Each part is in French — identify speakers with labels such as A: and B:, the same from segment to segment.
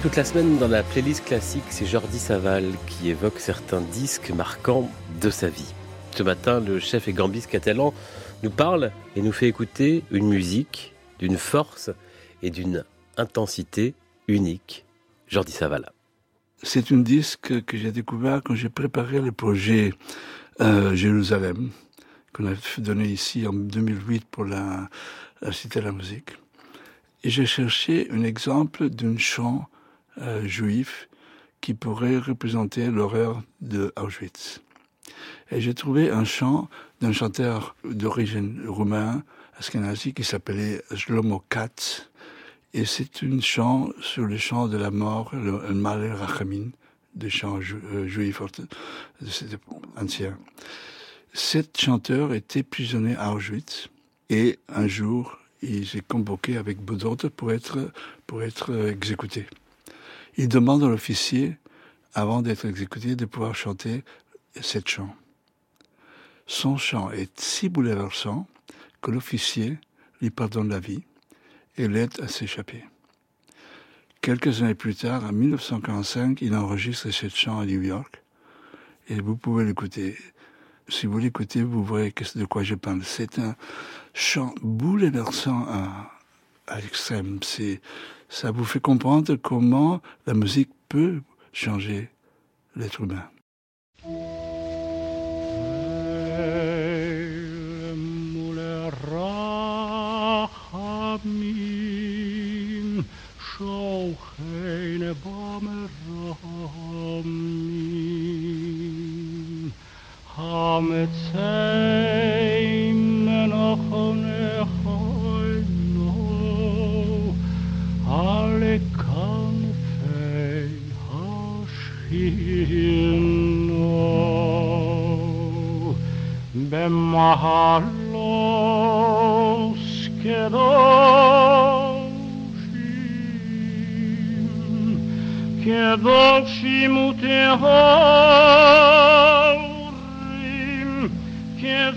A: Toute la semaine dans la playlist classique, c'est Jordi Saval qui évoque certains disques marquants de sa vie. Ce matin, le chef et gambiste catalan nous parle et nous fait écouter une musique d'une force et d'une intensité unique. Jordi Saval.
B: C'est un disque que j'ai découvert quand j'ai préparé le projet euh, Jérusalem, qu'on a donné ici en 2008 pour la, la Cité de la musique. Et j'ai cherché un exemple d'un chant euh, juif qui pourrait représenter l'horreur de Auschwitz. Et j'ai trouvé un chant d'un chanteur d'origine roumain, askenazi, qui s'appelait Shlomo Katz. Et c'est un chant sur le chant de la mort, le, Malé Rachamin, des chants euh, juifs anciens. Cet chanteur était prisonnier à Auschwitz et un jour, il s'est convoqué avec d'autres pour être, pour être exécuté. Il demande à l'officier, avant d'être exécuté, de pouvoir chanter cette chant. Son chant est si bouleversant que l'officier lui pardonne la vie et l'aide à s'échapper. Quelques années plus tard, en 1945, il enregistre cette chant à New York et vous pouvez l'écouter. Si vous l'écoutez, vous verrez de quoi je parle. C'est un chant bouleversant à l'extrême. C'est ça vous fait comprendre comment la musique peut changer l'être humain.
C: ven más a los que dos que dos y mutejorim que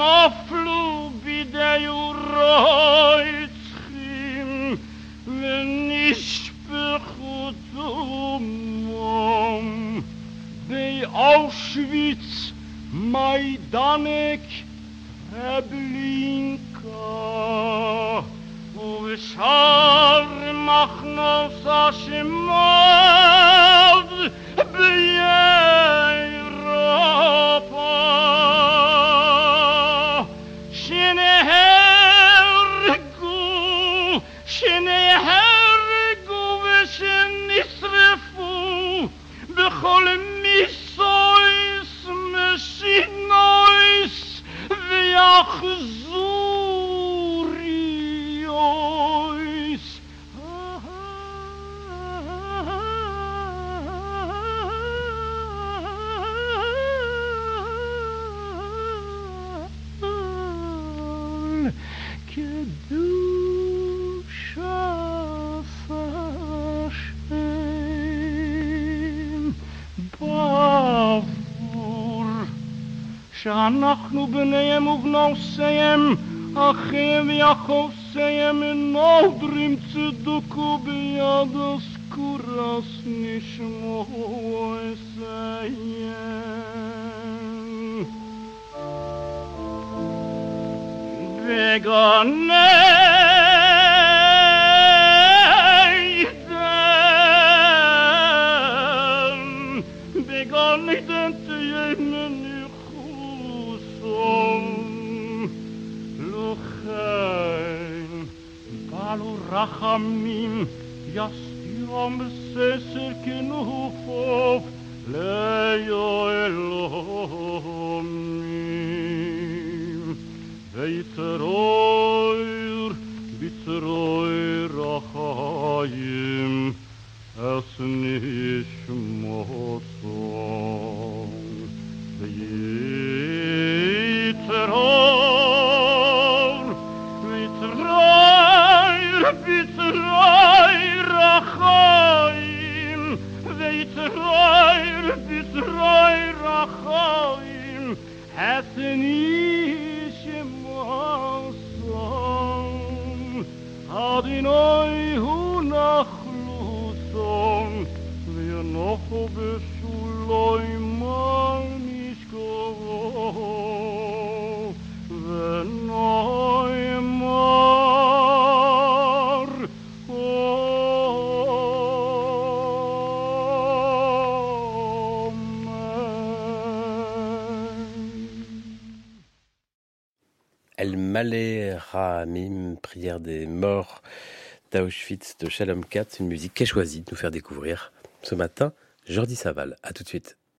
C: נופלו בידי רויצחים ur eich kri wenn ich würd zum de auf schwitz שאנחנו בניהם ובנוסיהם, אחיהם ויחוסיהם, נודרים צדוקו ביד הסקורס נשמו אסיים. וגני רחמים יסתירם בססר כנופוף ליועלומים ויצרויר הוא נחלוסון וינוחו בשולוי מנשקו ונוי מר
A: El Malé Ramim, prière des morts d'Auschwitz de Shalom Katz, une musique qu'est choisie de nous faire découvrir ce matin Jordi Saval. À tout de suite.